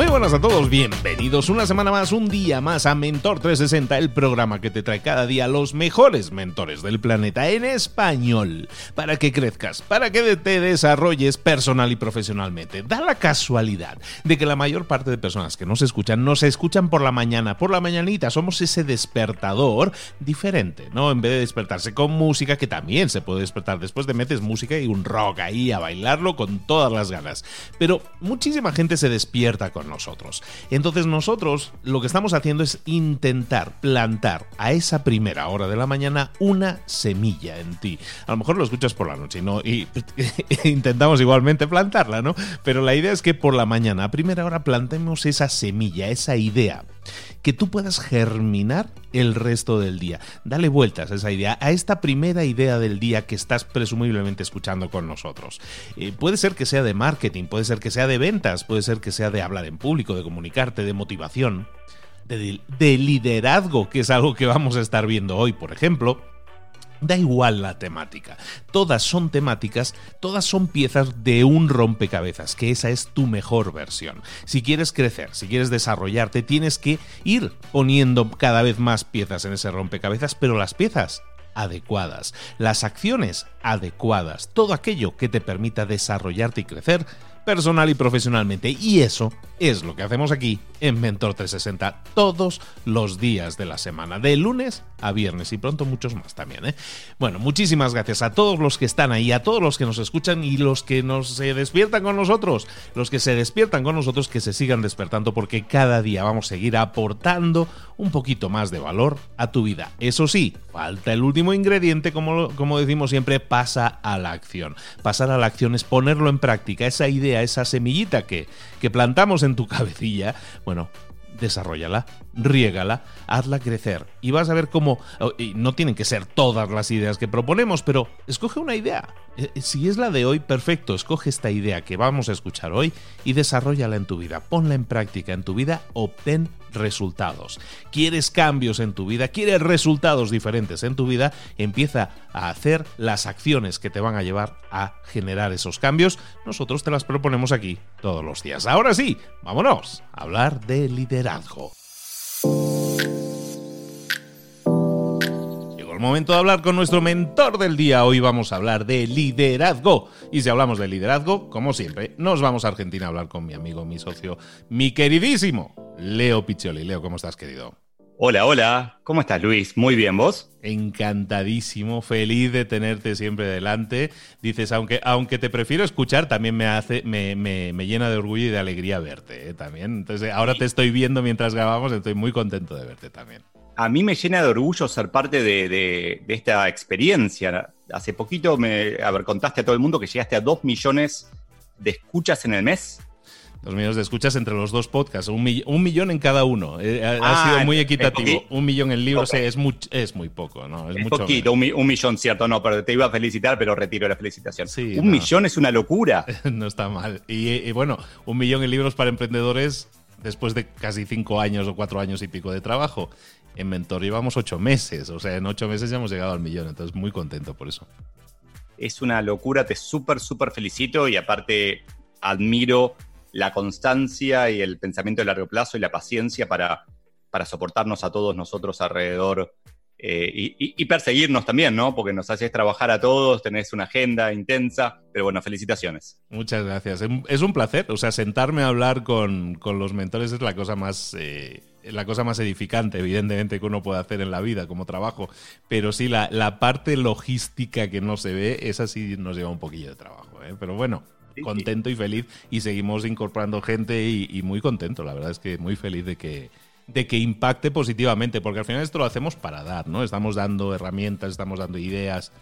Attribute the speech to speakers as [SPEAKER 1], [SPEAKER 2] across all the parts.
[SPEAKER 1] Muy buenas a todos, bienvenidos una semana más, un día más a Mentor 360, el programa que te trae cada día los mejores mentores del planeta en español, para que crezcas, para que te desarrolles personal y profesionalmente. Da la casualidad de que la mayor parte de personas que nos escuchan, nos escuchan por la mañana, por la mañanita, somos ese despertador diferente, ¿no? En vez de despertarse con música, que también se puede despertar después de metes música y un rock ahí a bailarlo con todas las ganas. Pero muchísima gente se despierta con nosotros entonces nosotros lo que estamos haciendo es intentar plantar a esa primera hora de la mañana una semilla en ti. A lo mejor lo escuchas por la noche ¿no? y intentamos igualmente plantarla, ¿no? Pero la idea es que por la mañana, a primera hora, plantemos esa semilla, esa idea que tú puedas germinar el resto del día. Dale vueltas a esa idea, a esta primera idea del día que estás presumiblemente escuchando con nosotros. Eh, puede ser que sea de marketing, puede ser que sea de ventas, puede ser que sea de hablar en público, de comunicarte, de motivación, de, de liderazgo, que es algo que vamos a estar viendo hoy, por ejemplo Da igual la temática. Todas son temáticas, todas son piezas de un rompecabezas, que esa es tu mejor versión. Si quieres crecer, si quieres desarrollarte, tienes que ir poniendo cada vez más piezas en ese rompecabezas, pero las piezas adecuadas, las acciones adecuadas, todo aquello que te permita desarrollarte y crecer personal y profesionalmente. Y eso es lo que hacemos aquí en Mentor 360 todos los días de la semana, de lunes a viernes y pronto muchos más también. ¿eh? Bueno, muchísimas gracias a todos los que están ahí, a todos los que nos escuchan y los que nos se despiertan con nosotros, los que se despiertan con nosotros, que se sigan despertando porque cada día vamos a seguir aportando un poquito más de valor a tu vida. Eso sí, falta el último ingrediente, como, como decimos siempre, pasa a la acción. Pasar a la acción es ponerlo en práctica, esa idea, esa semillita que, que plantamos en tu cabecilla, bueno, desarrollala, riégala, hazla crecer y vas a ver cómo, oh, no tienen que ser todas las ideas que proponemos, pero escoge una idea. Eh, eh, si es la de hoy, perfecto, escoge esta idea que vamos a escuchar hoy y desarrollala en tu vida, ponla en práctica en tu vida, obtén resultados. ¿Quieres cambios en tu vida? ¿Quieres resultados diferentes en tu vida? Empieza a hacer las acciones que te van a llevar a generar esos cambios. Nosotros te las proponemos aquí todos los días. Ahora sí, vámonos a hablar de liderazgo Momento de hablar con nuestro mentor del día. Hoy vamos a hablar de liderazgo. Y si hablamos de liderazgo, como siempre, nos vamos a Argentina a hablar con mi amigo, mi socio, mi queridísimo Leo Piccioli. Leo, ¿cómo estás, querido?
[SPEAKER 2] Hola, hola. ¿Cómo estás, Luis? Muy bien, ¿vos?
[SPEAKER 1] Encantadísimo, feliz de tenerte siempre delante. Dices, aunque, aunque te prefiero escuchar, también me hace, me, me, llena de orgullo y de alegría verte ¿eh? también. Entonces, ahora te estoy viendo mientras grabamos, estoy muy contento de verte también.
[SPEAKER 2] A mí me llena de orgullo ser parte de, de, esta experiencia. Hace poquito me a ver, contaste a todo el mundo que llegaste a dos millones de escuchas en el mes.
[SPEAKER 1] Dos millones de escuchas entre los dos podcasts, un, millón en cada uno. Eh, ha, ah, sido muy equitativo. Un millón en libros es, muy, es muy poco, ¿no?
[SPEAKER 2] Es, poquito, un, millón, cierto, no, pero te iba a felicitar, pero retiro la felicitación. un millón es una locura.
[SPEAKER 1] no está mal. Y, bueno, un millón en libros para emprendedores después de casi cinco años o cuatro años y pico de trabajo. En Mentor llevamos ocho meses, o sea, en ocho meses ya hemos llegado al millón, entonces muy contento por eso.
[SPEAKER 2] Es una locura, te súper, súper felicito y aparte admiro la constancia y el pensamiento de largo plazo y la paciencia para, para soportarnos a todos nosotros alrededor eh, y, perseguirnos también, ¿no? Porque nos haces trabajar a todos, tenés una agenda intensa, pero bueno, felicitaciones.
[SPEAKER 1] Muchas gracias. Es un placer, o sea, sentarme a hablar con, los mentores es la cosa más... Eh, la cosa más edificante, evidentemente, que uno puede hacer en la vida como trabajo. Pero sí, la, la parte logística que no se ve, esa sí nos lleva un poquillo de trabajo. ¿eh? Pero bueno, contento y feliz y seguimos incorporando gente y, muy contento. La verdad es que muy feliz de que, de que impacte positivamente, porque al final esto lo hacemos para dar, ¿no? Estamos dando herramientas, estamos dando ideas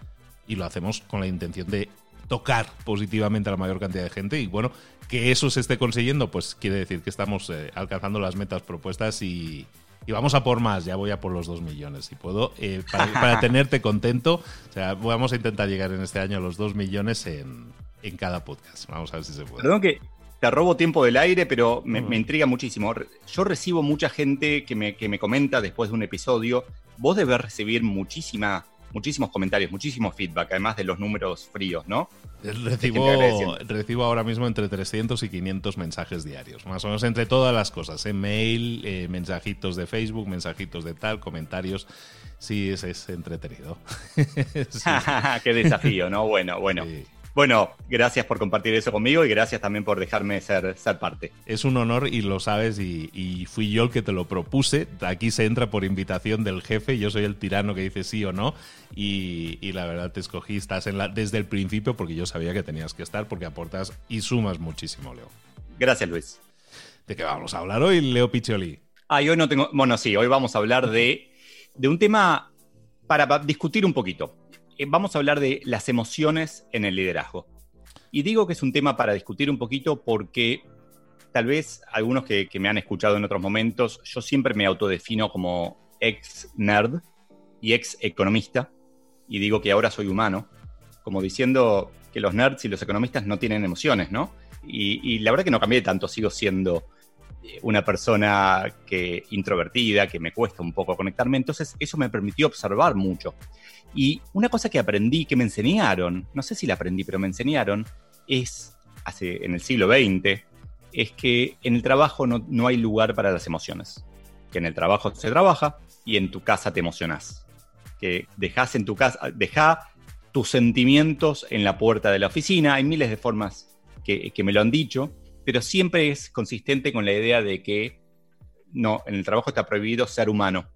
[SPEAKER 1] y lo hacemos con la intención de tocar positivamente a la mayor cantidad de gente y bueno, que eso se esté consiguiendo, pues quiere decir que estamos eh, alcanzando las metas propuestas y, vamos a por más, ya voy a por los dos millones, si puedo, eh, para, para, tenerte contento. O sea, vamos a intentar llegar en este año a los dos millones en, en cada podcast. Vamos a ver si se puede.
[SPEAKER 2] Perdón que te robo tiempo del aire, pero me, intriga muchísimo. Yo recibo mucha gente que me, que me, comenta después de un episodio. Vos debes recibir muchísima, muchísimos comentarios, muchísimo feedback, además de los números fríos, ¿no?
[SPEAKER 1] Recibo, recibo ahora mismo entre 300 y 500 mensajes diarios, más o menos entre todas las cosas, en mail, eh, mensajitos de Facebook, mensajitos de tal, comentarios. Sí, es, es entretenido.
[SPEAKER 2] Qué desafío, ¿no? Bueno, bueno. Bueno, gracias por compartir eso conmigo y gracias también por dejarme ser, ser parte.
[SPEAKER 1] Es un honor y lo sabes y, fui yo el que te lo propuse. Aquí se entra por invitación del jefe, yo soy el tirano que dice sí o no y, la verdad te escogí, estás en la, desde el principio porque yo sabía que tenías que estar porque aportas y sumas muchísimo, Leo.
[SPEAKER 2] Gracias, Luis.
[SPEAKER 1] ¿De qué vamos a hablar hoy, Leo Piccioli?
[SPEAKER 2] Ah, hoy no tengo, bueno, sí, hoy vamos a hablar de, de un tema para discutir un poquito. Eh, vamos a hablar de las emociones en el liderazgo. Y digo que es un tema para discutir un poquito porque tal vez algunos que, me han escuchado en otros momentos, yo siempre me autodefino como ex nerd y ex economista, y digo que ahora soy humano, como diciendo que los nerds y los economistas no tienen emociones, ¿no? Y, y la verdad que no cambié tanto, sigo siendo una persona que introvertida, que me cuesta un poco conectarme, entonces eso me permitió observar mucho. Y una cosa que aprendí, que me enseñaron, no sé si la aprendí, pero me enseñaron, es, hace, en el siglo XX, es que en el trabajo no, hay lugar para las emociones. Que en el trabajo se trabaja y en tu casa te emocionás. Que dejas en tu casa, deja tus sentimientos en la puerta de la oficina. Hay miles de formas que, que me lo han dicho, pero siempre es consistente con la idea de que no, en el trabajo está prohibido ser humano.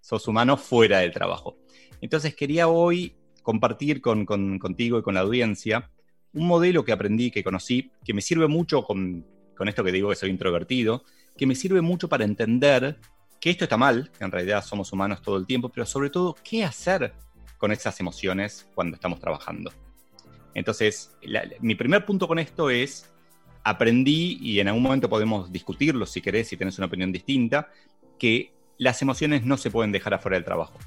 [SPEAKER 2] Sos humano fuera del trabajo. Entonces quería hoy compartir con, contigo y con la audiencia un modelo que aprendí, que conocí, que me sirve mucho con, esto que digo que soy introvertido, que me sirve mucho para entender que esto está mal, que en realidad somos humanos todo el tiempo, pero sobre todo qué hacer con esas emociones cuando estamos trabajando. Entonces, mi primer punto con esto es, aprendí, y en algún momento podemos discutirlo si querés, si tenés una opinión distinta, que las emociones no se pueden dejar afuera del trabajo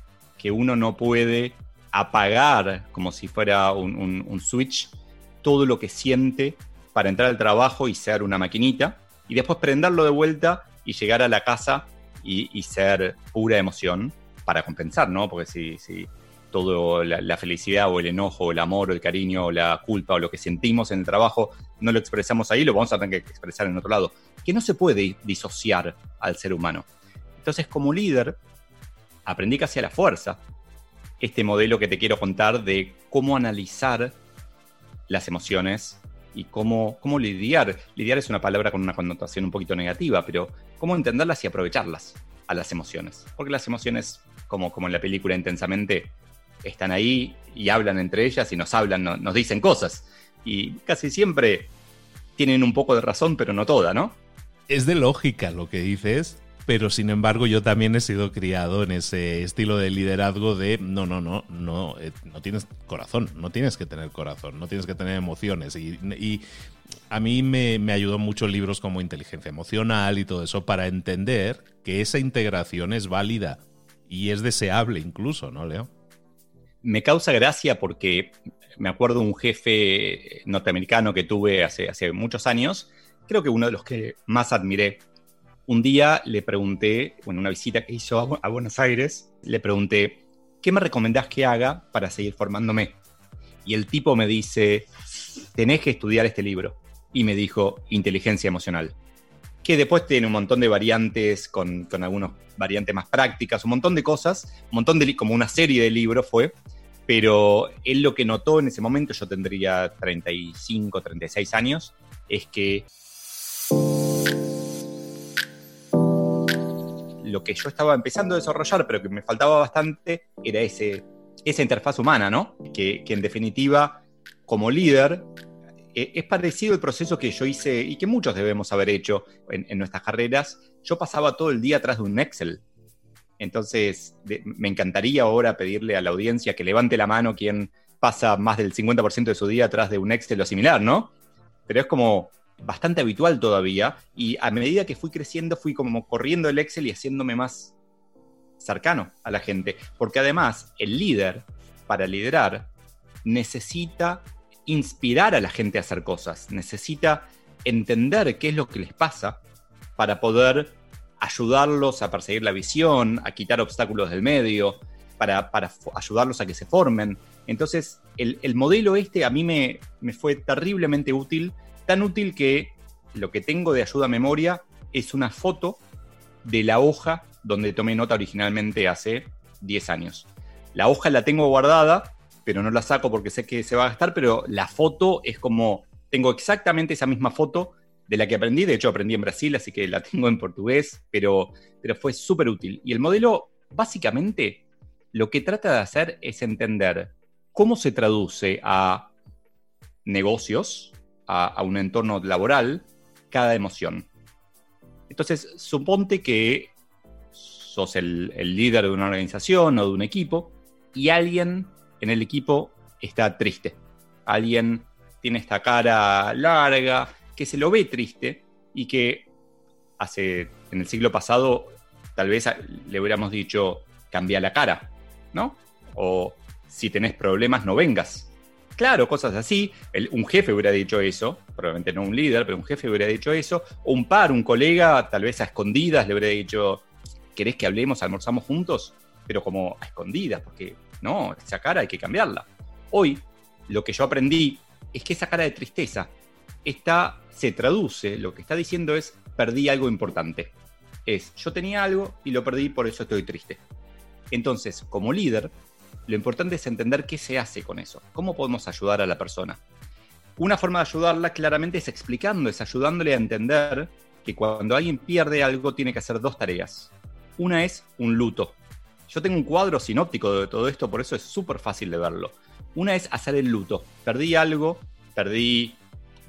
[SPEAKER 2] que uno no puede apagar como si fuera un, switch todo lo que siente para entrar al trabajo y ser una maquinita y después prenderlo de vuelta y llegar a la casa y, ser pura emoción para compensar, ¿no? Porque si, si todo la, felicidad o el enojo o el amor o el cariño o la culpa o lo que sentimos en el trabajo no lo expresamos ahí, lo vamos a tener que expresar en otro lado. Que no se puede disociar al ser humano. Entonces, como líder, aprendí casi a la fuerza este modelo que te quiero contar de cómo analizar las emociones y cómo, cómo lidiar. Lidiar es una palabra con una connotación un poquito negativa, pero cómo entenderlas y aprovecharlas a las emociones. Porque las emociones, como, como en la película intensamente, están ahí y hablan entre ellas y nos hablan, nos dicen cosas. Y casi siempre tienen un poco de razón, pero no toda, ¿no?
[SPEAKER 1] Es de lógica lo que dices, pero sin embargo yo también he sido criado en ese estilo de liderazgo de no, no, no, no, eh, no tienes corazón, no tienes que tener corazón, no tienes que tener emociones. Y, a mí me, me, ayudó mucho libros como Inteligencia Emocional y todo eso para entender que esa integración es válida y es deseable incluso, ¿no, Leo?
[SPEAKER 2] Me causa gracia porque me acuerdo un jefe norteamericano que tuve hace, muchos años, creo que uno de los que más admiré un día le pregunté, en una visita que hizo a Buenos Aires, le pregunté, ¿qué me recomendás que haga para seguir formándome? Y el tipo me dice, tenés que estudiar este libro. Y me dijo, inteligencia emocional. Que después tiene un montón de variantes, con, con algunas variantes más prácticas, un montón de cosas, un montón de, como una serie de libros fue. Pero él lo que notó en ese momento, yo tendría 35, 36 años, es que lo que yo estaba empezando a desarrollar, pero que me faltaba bastante, era ese, esa interfaz humana, ¿no? Que, en definitiva, como líder, eh, es parecido el proceso que yo hice y que muchos debemos haber hecho en, nuestras carreras. Yo pasaba todo el día atrás de un Excel. Entonces, me encantaría ahora pedirle a la audiencia que levante la mano quien pasa más del 50% de su día atrás de un Excel o similar, ¿no? Pero es como, bastante habitual todavía y a medida que fui creciendo fui como corriendo el Excel y haciéndome más cercano a la gente, porque además el líder, para liderar, necesita inspirar a la gente a hacer cosas, necesita entender qué es lo que les pasa para poder ayudarlos a perseguir la visión, a quitar obstáculos del medio, para, ayudarlos a que se formen. Entonces, el, modelo este a mí me, me fue terriblemente útil tan útil que lo que tengo de ayuda a memoria es una foto de la hoja donde tomé nota originalmente hace 10 años. La hoja la tengo guardada, pero no la saco porque sé que se va a gastar, pero la foto es como, tengo exactamente esa misma foto de la que aprendí, de hecho aprendí en Brasil, así que la tengo en portugués, pero, pero fue súper útil. Y el modelo, básicamente, lo que trata de hacer es entender cómo se traduce a negocios, a, un entorno laboral cada emoción. Entonces, suponte que sos el, líder de una organización o de un equipo y alguien en el equipo está triste. Alguien tiene esta cara larga, que se lo ve triste y que hace, en el siglo pasado, tal vez le hubiéramos dicho, cambia la cara, ¿no? O si tenés problemas, no vengas. Claro, cosas así. un jefe hubiera dicho eso, probablemente no un líder, pero un jefe hubiera dicho eso. O un par, un colega, tal vez a escondidas, le hubiera dicho, ¿querés que hablemos, almorzamos juntos? Pero como a escondidas, porque no, esa cara hay que cambiarla. Hoy, lo que yo aprendí es que esa cara de tristeza está, se traduce, lo que está diciendo es, perdí algo importante. Es, yo tenía algo y lo perdí, por eso estoy triste. Entonces, como líder, lo importante es entender qué se hace con eso, cómo podemos ayudar a la persona. Una forma de ayudarla claramente es explicando, es ayudándole a entender que cuando alguien pierde algo tiene que hacer dos tareas. Una es un luto. Yo tengo un cuadro sinóptico de todo esto, por eso es súper fácil de verlo. Una es hacer el luto. Perdí algo, perdí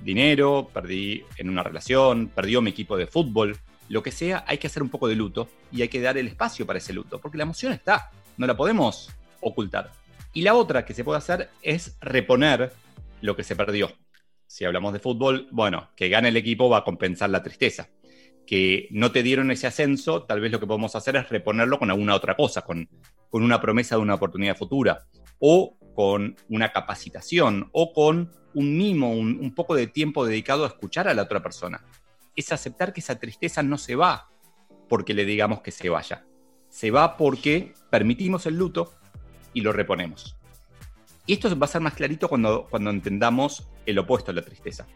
[SPEAKER 2] dinero, perdí en una relación, perdió mi equipo de fútbol, lo que sea, hay que hacer un poco de luto y hay que dar el espacio para ese luto, porque la emoción está, no la podemos ocultar. Y la otra que se puede hacer es reponer lo que se perdió. Si hablamos de fútbol, bueno, que gane el equipo va a compensar la tristeza. Que no te dieron ese ascenso, tal vez lo que podemos hacer es reponerlo con alguna otra cosa, con, con una promesa de una oportunidad futura, o con una capacitación, o con un mimo, un, poco de tiempo dedicado a escuchar a la otra persona. Es aceptar que esa tristeza no se va porque le digamos que se vaya. Se va porque permitimos el luto y lo reponemos. Y esto va a ser más clarito cuando, cuando entendamos el opuesto a la tristeza,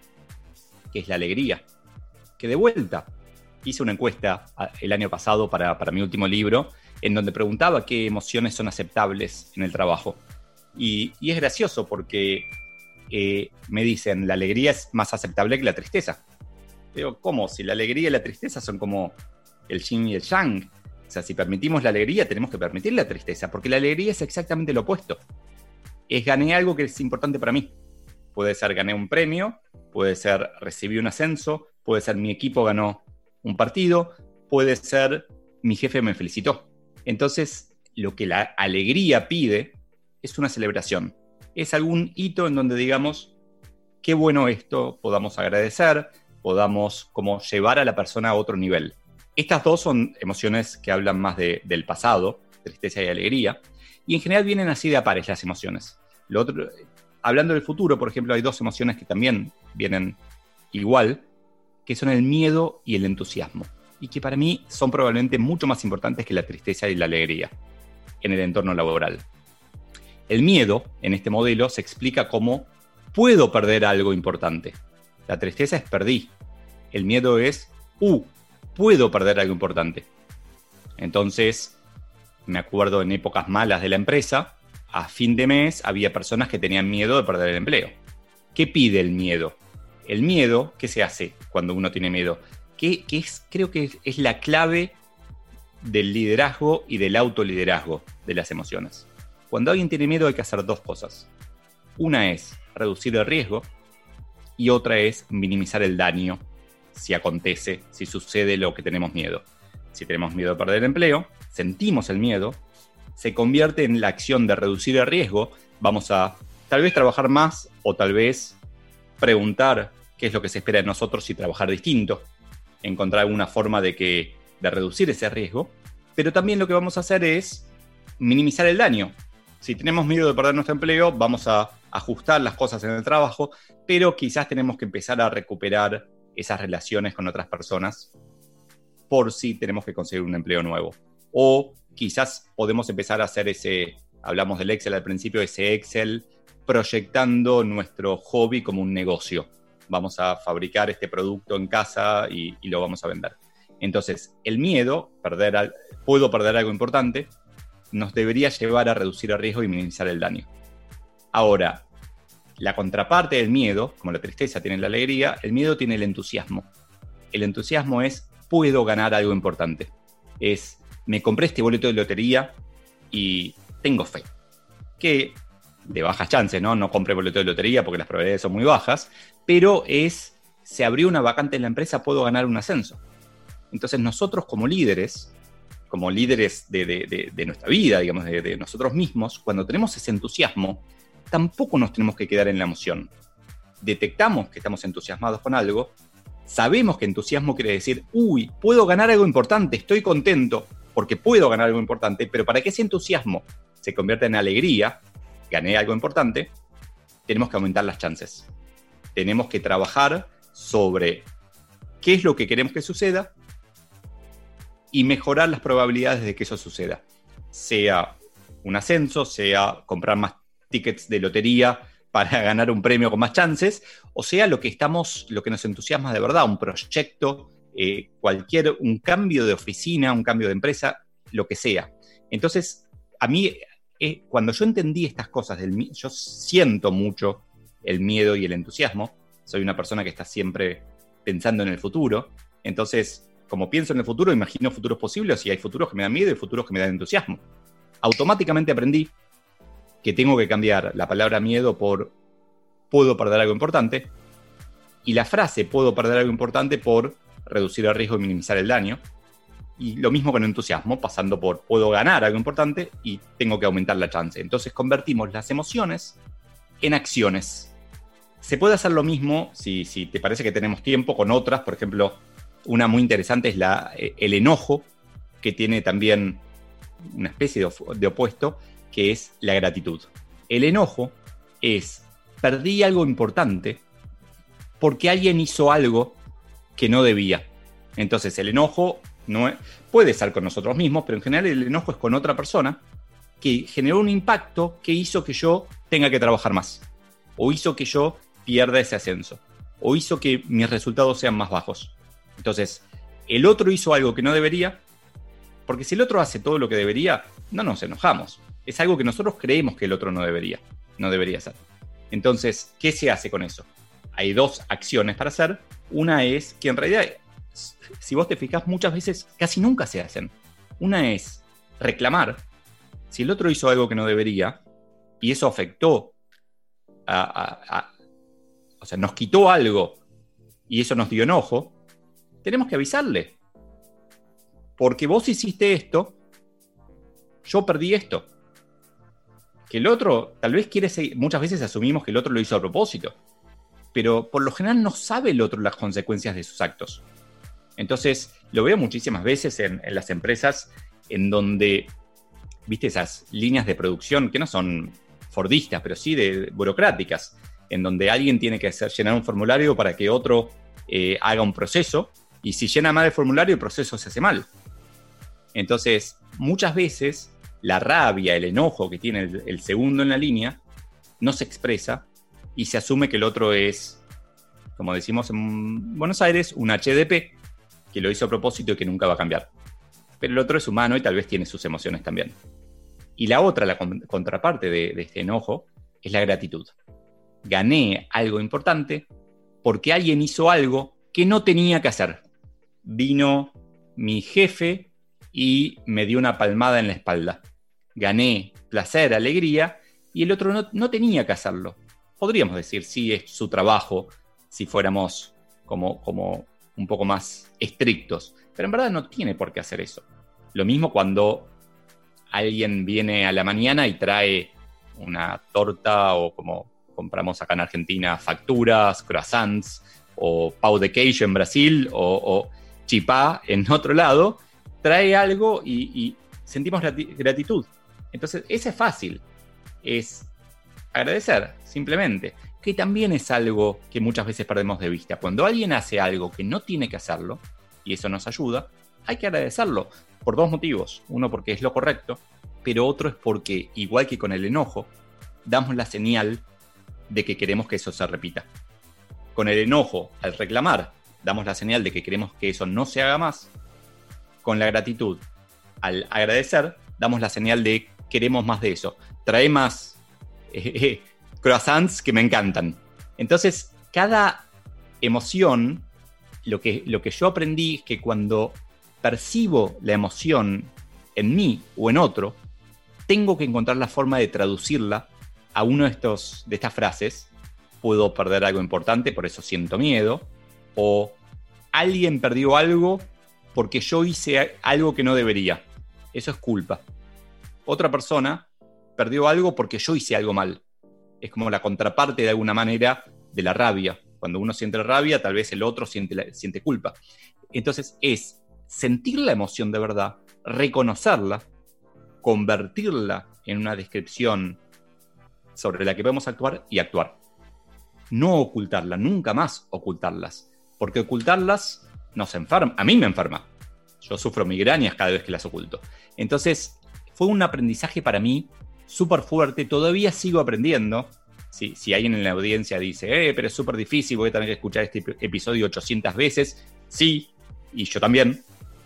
[SPEAKER 2] que es la alegría. Que de vuelta, hice una encuesta el año pasado para, mi último libro, en donde preguntaba qué emociones son aceptables en el trabajo. Y, es gracioso porque eh, me dicen, la alegría es más aceptable que la tristeza. Digo, ¿cómo? Si la alegría y la tristeza son como el yin y el yang. O sea, si permitimos la alegría, tenemos que permitir la tristeza, porque la alegría es exactamente lo opuesto. Es gané algo que es importante para mí. Puede ser gané un premio, puede ser recibí un ascenso, puede ser mi equipo ganó un partido, puede ser mi jefe me felicitó. Entonces, lo que la alegría pide es una celebración. Es algún hito en donde digamos, qué bueno esto, podamos agradecer, podamos como llevar a la persona a otro nivel. Estas dos son emociones que hablan más del pasado, tristeza y alegría, y en general vienen así de a las emociones. Lo otro, hablando del futuro, por ejemplo, hay dos emociones que también vienen igual, que son el miedo y el entusiasmo, y que para mí son probablemente mucho más importantes que la tristeza y la alegría en el entorno laboral. El miedo, en este modelo, se explica como puedo perder algo importante. La tristeza es perdí. El miedo es, uh, puedo perder algo importante. Entonces, me acuerdo en épocas malas de la empresa, a fin de mes había personas que tenían miedo de perder el empleo. ¿Qué pide el miedo? El miedo, ¿qué se hace cuando uno tiene miedo? Que, es, creo que es la clave del liderazgo y del autoliderazgo de las emociones. Cuando alguien tiene miedo hay que hacer dos cosas. Una es reducir el riesgo y otra es minimizar el daño si acontece, si sucede lo que tenemos miedo. Si tenemos miedo de perder el empleo, sentimos el miedo, se convierte en la acción de reducir el riesgo, vamos a tal vez trabajar más o tal vez preguntar qué es lo que se espera de nosotros y trabajar distinto, encontrar alguna forma de, que, de reducir ese riesgo, pero también lo que vamos a hacer es minimizar el daño. Si tenemos miedo de perder nuestro empleo, vamos a ajustar las cosas en el trabajo, pero quizás tenemos que empezar a recuperar esas relaciones con otras personas por si tenemos que conseguir un empleo nuevo. O quizás podemos empezar a hacer ese, hablamos del Excel al principio, ese Excel proyectando nuestro hobby como un negocio. Vamos a fabricar este producto en casa y, lo vamos a vender. Entonces, el miedo, perder, puedo perder algo importante, nos debería llevar a reducir el riesgo y minimizar el daño. Ahora, la contraparte del miedo, como la tristeza tiene la alegría, el miedo tiene el entusiasmo. El entusiasmo es, puedo ganar algo importante. Es, me compré este boleto de lotería y tengo fe. Que de bajas chances, ¿no? No compré boleto de lotería porque las probabilidades son muy bajas, pero es, se abrió una vacante en la empresa, puedo ganar un ascenso. Entonces nosotros como líderes, como líderes de, nuestra vida, digamos, de nosotros mismos, cuando tenemos ese entusiasmo, tampoco nos tenemos que quedar en la emoción. Detectamos que estamos entusiasmados con algo, sabemos que entusiasmo quiere decir, uy, puedo ganar algo importante, estoy contento porque puedo ganar algo importante, pero para que ese entusiasmo se convierta en alegría, gané algo importante, tenemos que aumentar las chances. Tenemos que trabajar sobre qué es lo que queremos que suceda y mejorar las probabilidades de que eso suceda. Sea un ascenso, sea comprar más tickets de lotería para ganar un premio con más chances, o sea, lo que estamos, lo que nos entusiasma de verdad, un proyecto, eh, cualquier, un cambio de oficina, un cambio de empresa, lo que sea. Entonces, a mí, eh, cuando yo entendí estas cosas, del, yo siento mucho el miedo y el entusiasmo, soy una persona que está siempre pensando en el futuro, entonces, como pienso en el futuro, imagino futuros posibles y hay futuros que me dan miedo y futuros que me dan entusiasmo. Automáticamente aprendí que tengo que cambiar la palabra miedo por puedo perder algo importante y la frase puedo perder algo importante por reducir el riesgo y minimizar el daño. Y lo mismo con entusiasmo, pasando por puedo ganar algo importante y tengo que aumentar la chance. Entonces convertimos las emociones en acciones. Se puede hacer lo mismo si, si te parece que tenemos tiempo con otras, por ejemplo, una muy interesante es la, eh, el enojo, que tiene también una especie de, de opuesto, que es la gratitud. El enojo es, perdí algo importante porque alguien hizo algo que no debía. Entonces el enojo no puede estar con nosotros mismos, pero en general el enojo es con otra persona que generó un impacto que hizo que yo tenga que trabajar más, o hizo que yo pierda ese ascenso, o hizo que mis resultados sean más bajos. Entonces, el otro hizo algo que no debería Porque si el otro hace todo lo que debería, no nos enojamos. Es algo que nosotros creemos que el otro no debería, no debería hacer. Entonces, ¿qué se hace con eso? Hay dos acciones para hacer. Una es que en realidad, si vos te fijas, muchas veces casi nunca se hacen. Una es reclamar. Si el otro hizo algo que no debería y eso afectó a, o sea, nos quitó algo y eso nos dio enojo, tenemos que avisarle. Porque vos hiciste esto, yo perdí esto. Que el otro, tal vez quiere seguir, muchas veces asumimos que el otro lo hizo a propósito, pero por lo general no sabe el otro las consecuencias de sus actos. Entonces, lo veo muchísimas veces en, las empresas en donde, viste, esas líneas de producción que no son fordistas, pero sí de burocráticas, en donde alguien tiene que hacer, llenar un formulario para que otro eh, haga un proceso, y si llena mal el formulario, el proceso se hace mal. Entonces, muchas veces la rabia, el enojo que tiene el, segundo en la línea, no se expresa y se asume que el otro es, como decimos en Buenos Aires, un HDP, que lo hizo a propósito y que nunca va a cambiar. Pero el otro es humano y tal vez tiene sus emociones también. Y la otra, la contraparte de este enojo, es la gratitud gané algo importante porque alguien hizo algo que no tenía que hacer. Vino mi jefe y me dio una palmada en la espalda. Gané placer, alegría, y el otro no, tenía que hacerlo. Podríamos decir, sí, es su trabajo, si fuéramos como, como un poco más estrictos, pero en verdad no tiene por qué hacer eso. Lo mismo cuando alguien viene a la mañana y trae una torta o como compramos acá en Argentina facturas, croissants, o pau de queijo en Brasil, o, chipá en otro lado, trae algo y, sentimos gratitud. Entonces, ese es fácil, es agradecer, simplemente, que también es algo que muchas veces perdemos de vista. Cuando alguien hace algo que no tiene que hacerlo, y eso nos ayuda, hay que agradecerlo por dos motivos. Uno porque es lo correcto, pero otro es porque, igual que con el enojo, damos la señal de que queremos que eso se repita. Con el enojo, al reclamar, damos la señal de que queremos que eso no se haga más. Con la gratitud, al agradecer, damos la señal de queremos más de eso. Trae más eh, eh, croissants que me encantan. Entonces, cada emoción, lo que, lo que yo aprendí es que cuando percibo la emoción en mí o en otro, tengo que encontrar la forma de traducirla a uno de, estos, de estas frases, puedo perder algo importante, por eso siento miedo, o alguien perdió algo porque yo hice algo que no debería. Eso es culpa. Otra persona perdió algo porque yo hice algo mal. Es como la contraparte de alguna manera de la rabia. Cuando uno siente rabia, tal vez el otro siente, siente culpa. Entonces es sentir la emoción de verdad, reconocerla, convertirla en una descripción sobre la que podemos actuar y actuar. No ocultarla, nunca más ocultarlas, porque ocultarlas nos enferma, a mí me enferma. Yo sufro migrañas cada vez que las oculto. Entonces, fue un aprendizaje para mí súper fuerte, todavía sigo aprendiendo. Si, si alguien en la audiencia dice, eh, pero es súper difícil, voy a tener que escuchar este episodio 800 veces, sí, y yo también,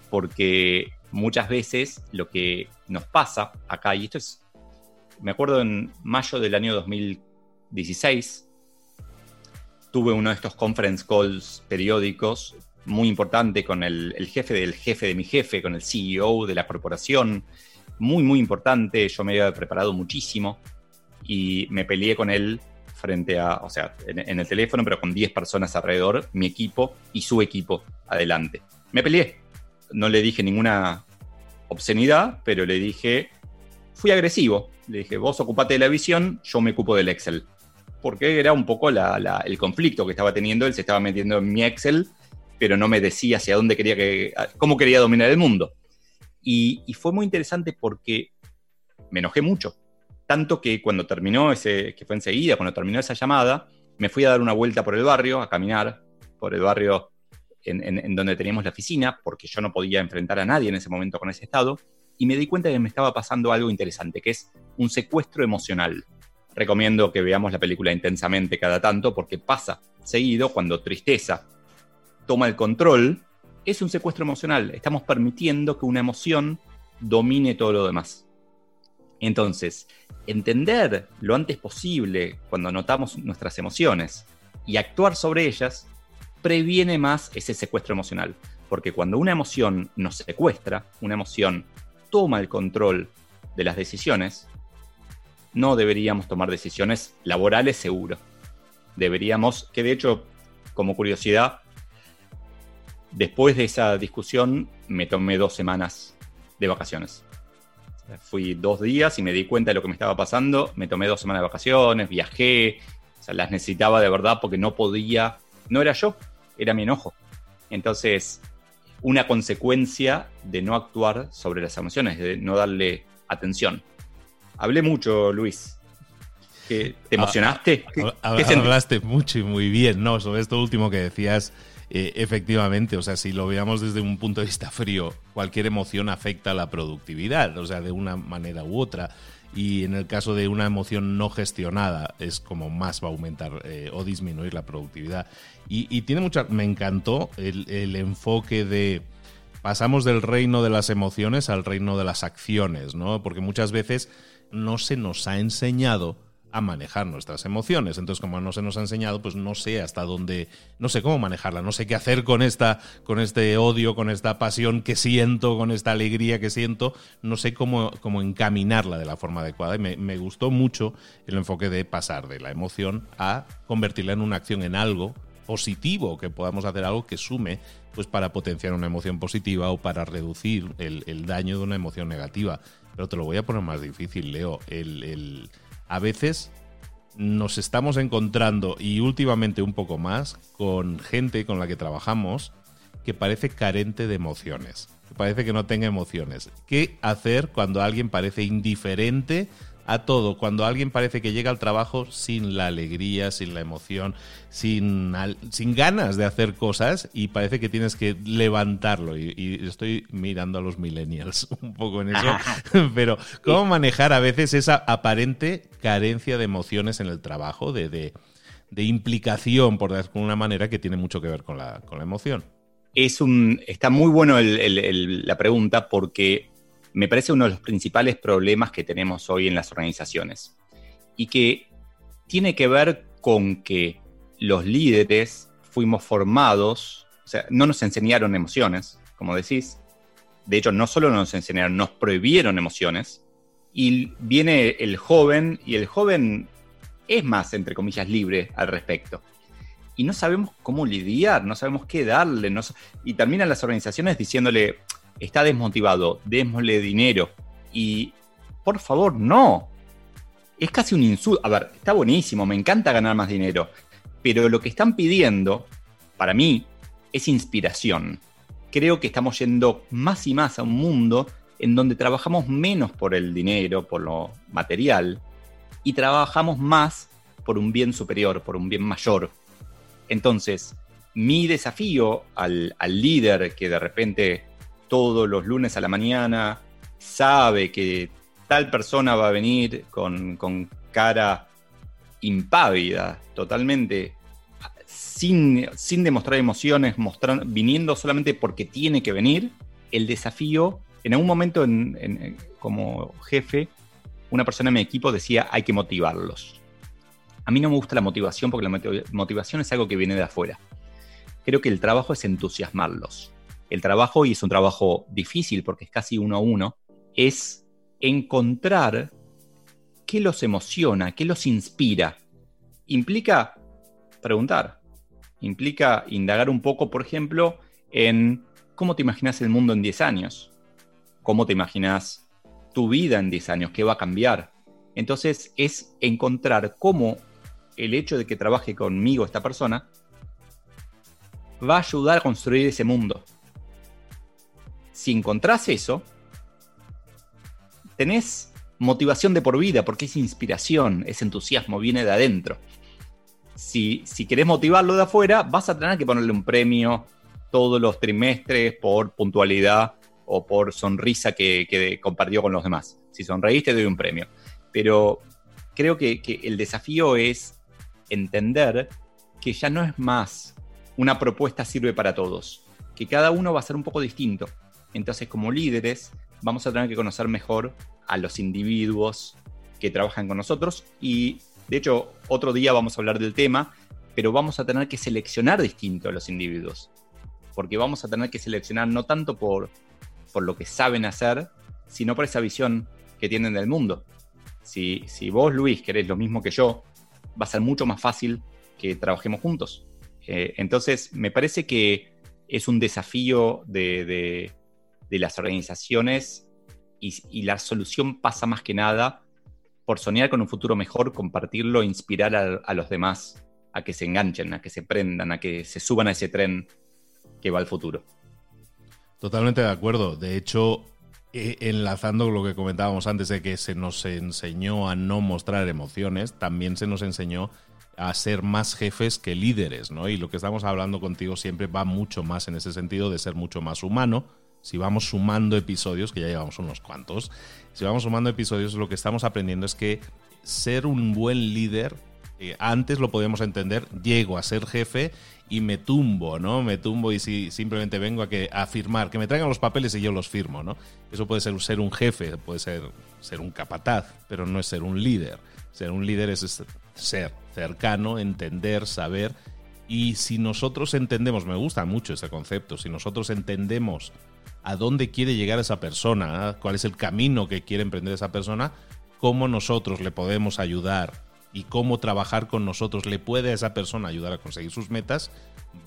[SPEAKER 2] porque muchas veces lo que nos pasa acá, y esto es me acuerdo en mayo del año 2016, tuve uno de estos conference calls periódicos muy importante con el, jefe del jefe de mi jefe, con el CEO de la corporación, muy, muy importante. Yo me había preparado muchísimo y me peleé con él frente a, o sea, en, el teléfono, pero con 10 personas alrededor, mi equipo y su equipo adelante. Me peleé. No le dije ninguna obscenidad, pero le dije, fui agresivo. Le dije, vos ocupate de la visión, yo me ocupo del Excel. Porque era un poco el conflicto que estaba teniendo. Él se estaba metiendo en mi Excel, pero no me decía hacia dónde quería que, cómo quería dominar el mundo. Y, fue muy interesante porque me enojé mucho. Tanto que cuando terminó ese, que fue enseguida, cuando terminó esa llamada, me fui a dar una vuelta por el barrio, a caminar por el barrio en, donde teníamos la oficina, porque yo no podía enfrentar a nadie en ese momento con ese estado y me di cuenta de que me estaba pasando algo interesante, que es un secuestro emocional. Recomiendo que veamos la película intensamente cada tanto porque pasa seguido cuando tristeza toma el control, es un secuestro emocional. Estamos permitiendo que una emoción domine todo lo demás. Entonces, entender lo antes posible cuando notamos nuestras emociones y actuar sobre ellas previene más ese secuestro emocional. Porque cuando una emoción nos secuestra, una emoción toma el control de las decisiones, no deberíamos tomar decisiones laborales seguro. Deberíamos, que de hecho, como curiosidad, después de esa discusión me tomé dos semanas de vacaciones. Fui dos días y me di cuenta de lo que me estaba pasando, me tomé dos semanas de vacaciones, viajé, o sea, las necesitaba de verdad porque no podía, no era yo, era mi enojo. Entonces, una consecuencia de no actuar sobre las emociones, de no darle atención. Hablé mucho, Luis. ¿Te ah, emocionaste?
[SPEAKER 1] hablaste mucho y muy bien, ¿no? Sobre esto último que decías, eh, efectivamente, o sea, si lo veamos desde un punto de vista frío, cualquier emoción afecta a la productividad, o sea, de una manera u otra. Y en el caso de una emoción no gestionada, es como más va a aumentar eh, o disminuir la productividad. Y, tiene mucha. Me encantó el, el enfoque de pasamos del reino de las emociones al reino de las acciones, ¿no? Porque muchas veces no se nos ha enseñado a manejar nuestras emociones. Entonces, como no se nos ha enseñado, pues no sé hasta dónde, no sé cómo manejarla, no sé qué hacer con esta, con este odio, con esta pasión que siento, con esta alegría que siento, no sé cómo, cómo encaminarla de la forma adecuada. Y me, gustó mucho el enfoque de pasar de la emoción a convertirla en una acción, en algo positivo, que podamos hacer algo que sume pues para potenciar una emoción positiva o para reducir el, daño de una emoción negativa. Pero te lo voy a poner más difícil, Leo. el a veces nos estamos encontrando, y últimamente un poco más, con gente con la que trabajamos que parece carente de emociones, que parece que no tenga emociones. ¿Qué hacer cuando alguien parece indiferente a todo. Cuando alguien parece que llega al trabajo sin la alegría, sin la emoción, sin, sin ganas de hacer cosas y parece que tienes que levantarlo. Y, estoy mirando a los millennials un poco en eso. Pero, ¿cómo manejar a veces esa aparente carencia de emociones en el trabajo, de, de, implicación, por de alguna manera, que tiene mucho que ver con la, con la emoción?
[SPEAKER 2] Es un, está muy bueno la pregunta porque me parece uno de los principales problemas que tenemos hoy en las organizaciones y que tiene que ver con que los líderes fuimos formados, o sea, no nos enseñaron emociones, como decís. De hecho, no solo nos enseñaron, nos prohibieron emociones. Y viene el joven y el joven es más, entre comillas, libre al respecto. Y no sabemos cómo lidiar, no sabemos qué darle. y terminan las organizaciones diciéndole, está desmotivado, démosle dinero. Y por favor, no. Es casi un insulto. A ver, está buenísimo, me encanta ganar más dinero. Pero lo que están pidiendo, para mí, es inspiración. Creo que estamos yendo más y más a un mundo en donde trabajamos menos por el dinero, por lo material, y trabajamos más por un bien superior, por un bien mayor. Entonces, mi desafío al, al líder que de repente todos los lunes a la mañana, sabe que tal persona va a venir con, cara impávida, totalmente sin, sin demostrar emociones, mostrando, viniendo solamente porque tiene que venir, el desafío, en algún momento como jefe, una persona en mi equipo decía hay que motivarlos. A mí no me gusta la motivación porque la motivación es algo que viene de afuera. Creo que el trabajo es entusiasmarlos el trabajo, y es un trabajo difícil porque es casi uno a uno, es encontrar qué los emociona, qué los inspira. Implica preguntar, implica indagar un poco, por ejemplo, en cómo te imaginas el mundo en 10 años, cómo te imaginas tu vida en 10 años, qué va a cambiar. Entonces es encontrar cómo el hecho de que trabaje conmigo esta persona va a ayudar a construir ese mundo si encontrás eso, tenés motivación de por vida, porque es inspiración, es entusiasmo, viene de adentro. Si, si querés motivarlo de afuera, vas a tener que ponerle un premio todos los trimestres por puntualidad o por sonrisa que, compartió con los demás. Si sonreíste, te doy un premio. Pero creo que, que el desafío es entender que ya no es más una propuesta sirve para todos, que cada uno va a ser un poco distinto entonces, como líderes, vamos a tener que conocer mejor a los individuos que trabajan con nosotros y de hecho otro día vamos a hablar del tema, pero vamos a tener que seleccionar distinto a los individuos, porque vamos a tener que seleccionar no tanto por, por lo que saben hacer, sino por esa visión que tienen del mundo. Si, si vos, Luis, querés lo mismo que yo, va a ser mucho más fácil que trabajemos juntos. Eh, entonces, me parece que es un desafío de, las organizaciones y, la solución pasa más que nada por soñar con un futuro mejor, compartirlo, inspirar a, los demás a que se enganchen, a que se prendan, a que se suban a ese tren que va al futuro.
[SPEAKER 1] Totalmente de acuerdo. De hecho, eh, enlazando lo que comentábamos antes de que se nos enseñó a no mostrar emociones, también se nos enseñó a ser más jefes que líderes, ¿no? Y lo que estamos hablando contigo siempre va mucho más en ese sentido de ser mucho más humano. Si vamos sumando episodios, que ya llevamos unos cuantos, si vamos sumando episodios, lo que estamos aprendiendo es que ser un buen líder, eh, antes lo podíamos entender, llego a ser jefe y me tumbo, ¿no? Me tumbo y si simplemente vengo a, que, a firmar, que me traigan los papeles y yo los firmo, ¿no? Eso puede ser ser un jefe, puede ser ser un capataz, pero no es ser un líder. Ser un líder es ser cercano, entender, saber. Y si nosotros entendemos, me gusta mucho ese concepto, si nosotros entendemos a dónde quiere llegar esa persona, cuál es el camino que quiere emprender esa persona, cómo nosotros le podemos ayudar y cómo trabajar con nosotros le puede a esa persona ayudar a conseguir sus metas,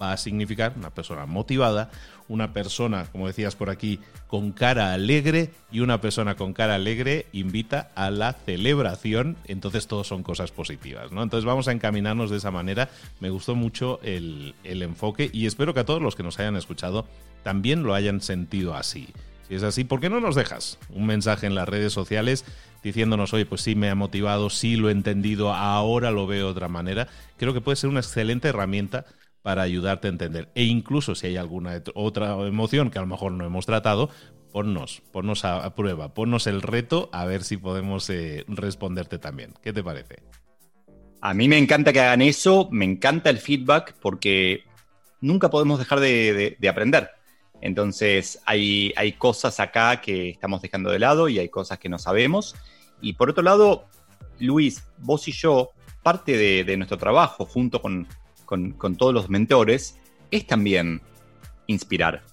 [SPEAKER 1] va a significar una persona motivada, una persona, como decías por aquí, con cara alegre y una persona con cara alegre invita a la celebración, entonces todos son cosas positivas, ¿no? Entonces vamos a encaminarnos de esa manera, me gustó mucho el, el enfoque y espero que a todos los que nos hayan escuchado también lo hayan sentido así. Si es así, ¿por qué no nos dejas un mensaje en las redes sociales diciéndonos, oye, pues sí me ha motivado, sí lo he entendido, ahora lo veo de otra manera? Creo que puede ser una excelente herramienta para ayudarte a entender. E incluso si hay alguna otra emoción que a lo mejor no hemos tratado, ponnos, ponnos a, prueba, ponnos el reto a ver si podemos eh, responderte también. ¿Qué te parece?
[SPEAKER 2] A mí me encanta que hagan eso, me encanta el feedback porque nunca podemos dejar de, aprender. Entonces hay, hay cosas acá que estamos dejando de lado y hay cosas que no sabemos. Y por otro lado, Luis, vos y yo, parte de nuestro trabajo junto con, con, todos los mentores, es también inspirar.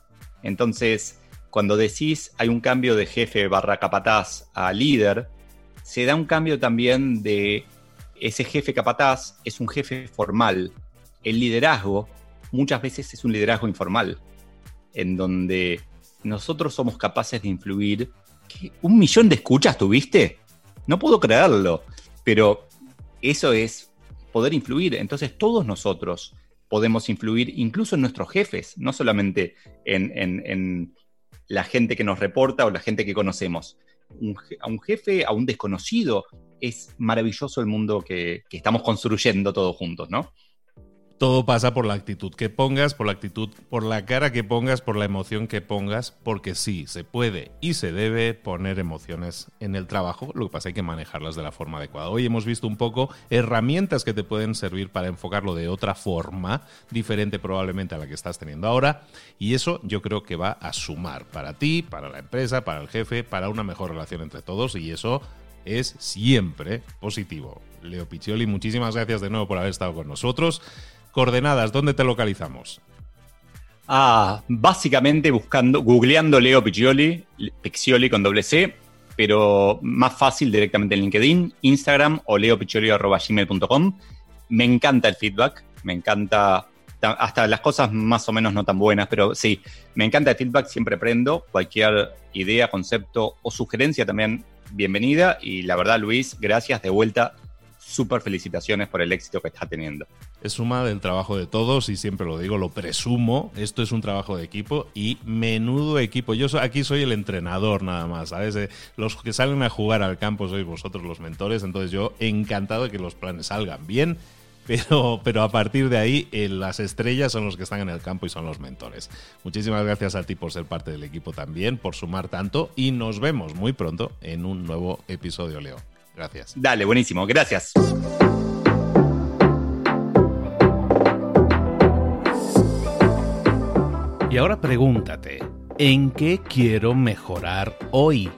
[SPEAKER 2] Entonces, cuando decís hay un cambio de jefe barra capataz a líder, se da un cambio también de ese jefe capataz es un jefe formal. El liderazgo muchas veces es un liderazgo informal, en donde nosotros somos capaces de influir. ¿Un millón de escuchas tuviste? No puedo creerlo, pero eso es poder influir. Entonces todos nosotros podemos influir, incluso en nuestros jefes, no solamente en, la gente que nos reporta o la gente que conocemos. a un jefe, a un desconocido, es maravilloso el mundo que, que estamos construyendo todos juntos, ¿no?
[SPEAKER 1] Todo pasa por la actitud que pongas, por la actitud, por la cara que pongas, por la emoción que pongas, porque sí, se puede y se debe poner emociones en el trabajo, lo que pasa hay que manejarlas de la forma adecuada. Hoy hemos visto un poco herramientas que te pueden servir para enfocarlo de otra forma, diferente probablemente a la que estás teniendo ahora, y eso yo creo que va a sumar para ti, para la empresa, para el jefe, para una mejor relación entre todos, y eso es siempre positivo. Leo Piccioli, muchísimas gracias de nuevo por haber estado con nosotros. Coordenadas, ¿dónde te localizamos?
[SPEAKER 2] Ah, básicamente buscando, googleando Leo Piccioli, Piccioli con doble C, pero más fácil directamente en LinkedIn, Instagram o leopiccioli.gmail.com. Me encanta el feedback, me encanta hasta las cosas más o menos no tan buenas, pero sí, me encanta el feedback, siempre aprendo. Cualquier idea, concepto o sugerencia también, bienvenida. Y la verdad, Luis, gracias de vuelta súper felicitaciones por el éxito que está teniendo.
[SPEAKER 1] Es suma del trabajo de todos y siempre lo digo, lo presumo, esto es un trabajo de equipo y menudo equipo. Yo aquí soy el entrenador nada más, ¿sabes? Eh, los que salen a jugar al campo sois vosotros los mentores, entonces yo encantado de que los planes salgan bien. Pero, pero, a partir de ahí eh, las estrellas son los que están en el campo y son los mentores. Muchísimas gracias a ti por ser parte del equipo también, por sumar tanto y nos vemos muy pronto en un nuevo episodio, Leo. Gracias.
[SPEAKER 2] Dale, buenísimo. Gracias.
[SPEAKER 1] Y ahora pregúntate,
[SPEAKER 3] ¿En qué quiero mejorar hoy?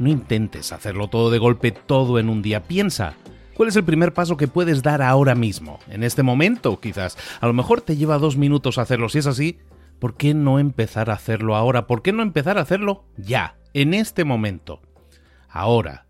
[SPEAKER 3] No intentes hacerlo todo de golpe, todo en un día. Piensa, ¿Cuál es el primer paso que puedes dar ahora mismo? En este momento, quizás. A lo mejor te lleva dos minutos hacerlo. Si es así, ¿por qué no empezar a hacerlo ahora? ¿Por qué no empezar a hacerlo ya, en este momento? Ahora.